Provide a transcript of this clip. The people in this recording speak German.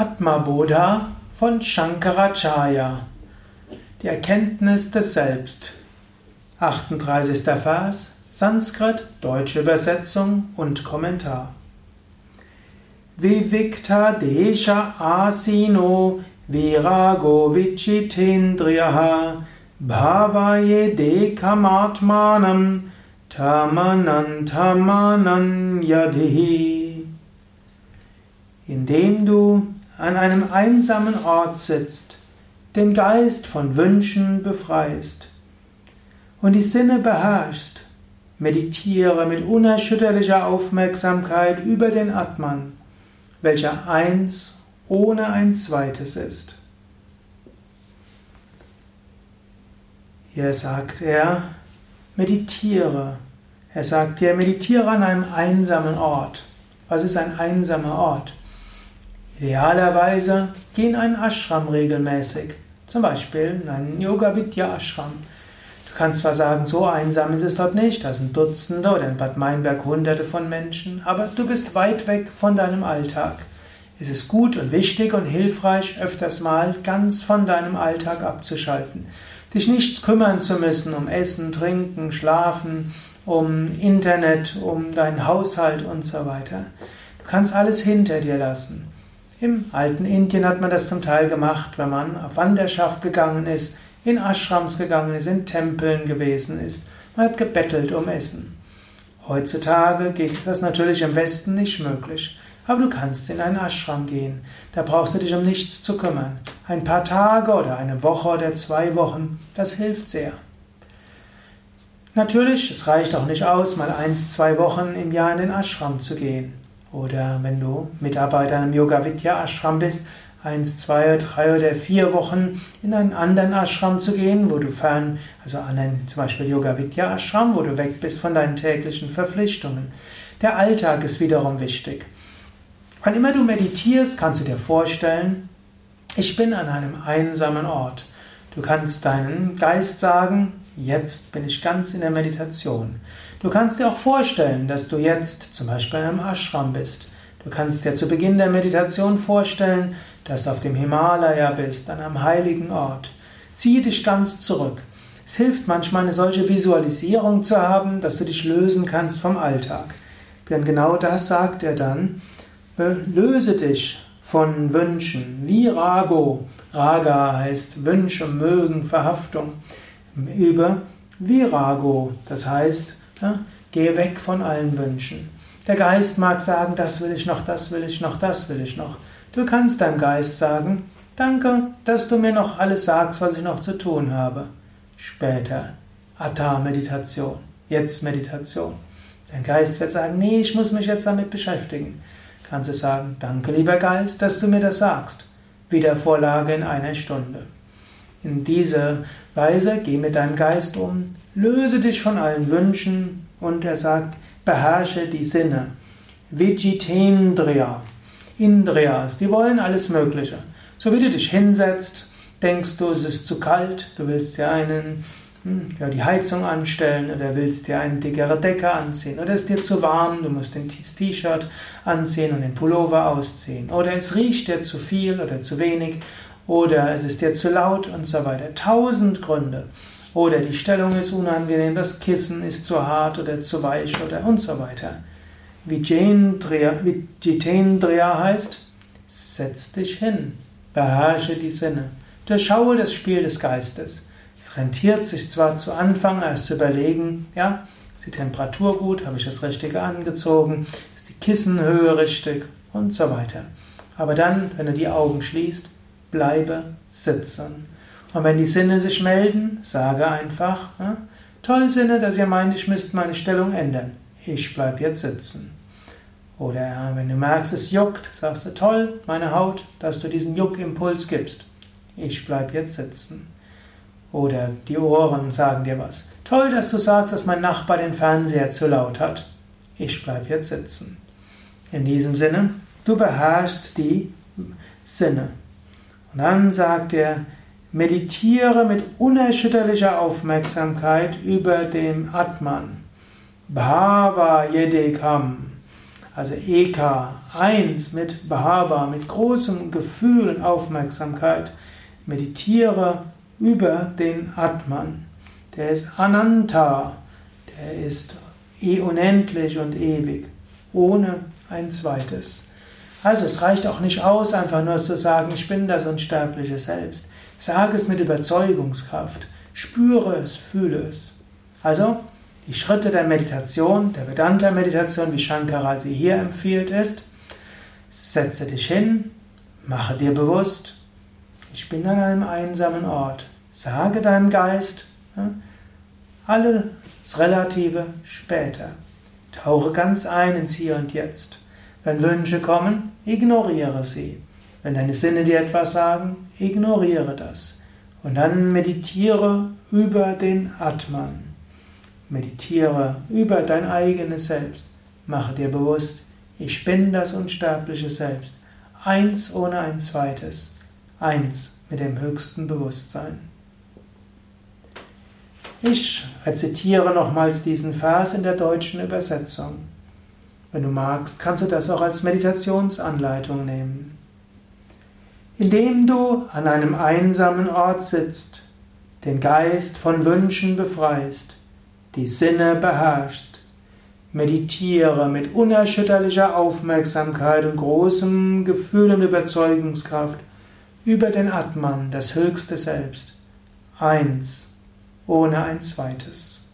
Atma Bodha von Shankaracharya. Die Erkenntnis des Selbst. 38. Vers, Sanskrit, deutsche Übersetzung und Kommentar. Vivikta Desha Asino Virago Vichitendriyaha Bhavaye Dekamatmanam Tamanantamanan Yadihi. Indem du an einem einsamen Ort sitzt, den Geist von Wünschen befreist und die Sinne beherrschst, meditiere mit unerschütterlicher Aufmerksamkeit über den Atman, welcher eins ohne ein zweites ist. Hier sagt er, meditiere. Er sagt dir, meditiere an einem einsamen Ort. Was ist ein einsamer Ort? Idealerweise geh in einen Ashram regelmäßig, zum Beispiel in einen Yoga Vidya Ashram. Du kannst zwar sagen, so einsam ist es dort nicht, da sind Dutzende oder in Bad Meinberg Hunderte von Menschen, aber du bist weit weg von deinem Alltag. Es ist gut und wichtig und hilfreich, öfters mal ganz von deinem Alltag abzuschalten. Dich nicht kümmern zu müssen um Essen, Trinken, Schlafen, um Internet, um deinen Haushalt und so weiter. Du kannst alles hinter dir lassen. Im alten Indien hat man das zum Teil gemacht, wenn man auf Wanderschaft gegangen ist, in Ashrams gegangen ist, in Tempeln gewesen ist. Man hat gebettelt um Essen. Heutzutage geht das natürlich im Westen nicht möglich. Aber du kannst in einen Ashram gehen. Da brauchst du dich um nichts zu kümmern. Ein paar Tage oder eine Woche oder zwei Wochen, das hilft sehr. Natürlich, es reicht auch nicht aus, mal eins, zwei Wochen im Jahr in den Ashram zu gehen. Oder wenn du Mitarbeiter im Yoga Vidya Ashram bist, eins, zwei, drei oder vier Wochen in einen anderen Ashram zu gehen, wo du fern, also an einen, zum Beispiel Yoga Vidya Ashram, wo du weg bist von deinen täglichen Verpflichtungen. Der Alltag ist wiederum wichtig. Wann immer du meditierst, kannst du dir vorstellen, ich bin an einem einsamen Ort. Du kannst deinen Geist sagen, Jetzt bin ich ganz in der Meditation. Du kannst dir auch vorstellen, dass du jetzt zum Beispiel in einem Ashram bist. Du kannst dir zu Beginn der Meditation vorstellen, dass du auf dem Himalaya bist, an einem heiligen Ort. Ziehe dich ganz zurück. Es hilft manchmal, eine solche Visualisierung zu haben, dass du dich lösen kannst vom Alltag. Denn genau das sagt er dann. Löse dich von Wünschen. Wie Rago. Raga heißt Wünsche, Mögen, Verhaftung über Virago, das heißt, ja, gehe weg von allen Wünschen. Der Geist mag sagen, das will ich noch, das will ich noch, das will ich noch. Du kannst deinem Geist sagen, danke, dass du mir noch alles sagst, was ich noch zu tun habe. Später, Atta-Meditation, jetzt Meditation. Dein Geist wird sagen, nee, ich muss mich jetzt damit beschäftigen. Kannst du sagen, danke lieber Geist, dass du mir das sagst. Wieder Vorlage in einer Stunde. In dieser Weise geh mit deinem Geist um, löse dich von allen Wünschen und er sagt, beherrsche die Sinne. Vijitendriya. Indriyas, die wollen alles Mögliche. So wie du dich hinsetzt, denkst du, es ist zu kalt, du willst dir einen, hm, ja, die Heizung anstellen oder willst dir eine dickere Decke anziehen oder es ist dir zu warm, du musst den T-Shirt anziehen und den Pullover ausziehen oder es riecht dir zu viel oder zu wenig oder es ist dir zu laut und so weiter. Tausend Gründe. Oder die Stellung ist unangenehm, das Kissen ist zu hart oder zu weich oder und so weiter. Vijitendriya heißt, setz dich hin, beherrsche die Sinne, durchschaue das Spiel des Geistes. Es rentiert sich zwar zu Anfang erst zu überlegen, ja, ist die Temperatur gut, habe ich das Richtige angezogen, ist die Kissenhöhe richtig und so weiter. Aber dann, wenn du die Augen schließt, bleibe sitzen. Und wenn die Sinne sich melden, sage einfach, ja, toll Sinne, dass ihr meint, ich müsste meine Stellung ändern. Ich bleibe jetzt sitzen. Oder wenn du merkst, es juckt, sagst du, toll, meine Haut, dass du diesen Juckimpuls gibst. Ich bleibe jetzt sitzen. Oder die Ohren sagen dir was. Toll, dass du sagst, dass mein Nachbar den Fernseher zu laut hat. Ich bleibe jetzt sitzen. In diesem Sinne, du beherrschst die Sinne. Und dann sagt er, meditiere mit unerschütterlicher Aufmerksamkeit über dem Atman. Bhava Yedekam, also Eka, eins mit Bhava, mit großem Gefühl und Aufmerksamkeit. Meditiere über den Atman. Der ist Ananta, der ist eh unendlich und ewig, ohne ein zweites. Also es reicht auch nicht aus, einfach nur zu sagen, ich bin das unsterbliche Selbst. Sage es mit Überzeugungskraft. Spüre es, fühle es. Also, die Schritte der Meditation, der Vedanta-Meditation, wie Shankara sie hier empfiehlt, ist, setze dich hin, mache dir bewusst, ich bin an einem einsamen Ort. Sage deinem Geist, alles Relative später. Tauche ganz ein ins Hier und Jetzt. Wenn Wünsche kommen, ignoriere sie. Wenn deine Sinne dir etwas sagen, ignoriere das. Und dann meditiere über den Atman. Meditiere über dein eigenes Selbst. Mache dir bewusst, ich bin das unsterbliche Selbst. Eins ohne ein zweites. Eins mit dem höchsten Bewusstsein. Ich rezitiere nochmals diesen Vers in der deutschen Übersetzung. Wenn du magst, kannst du das auch als Meditationsanleitung nehmen. Indem du an einem einsamen Ort sitzt, den Geist von Wünschen befreist, die Sinne beherrschst, meditiere mit unerschütterlicher Aufmerksamkeit und großem Gefühl und Überzeugungskraft über den Atman, das höchste Selbst. Eins ohne ein zweites.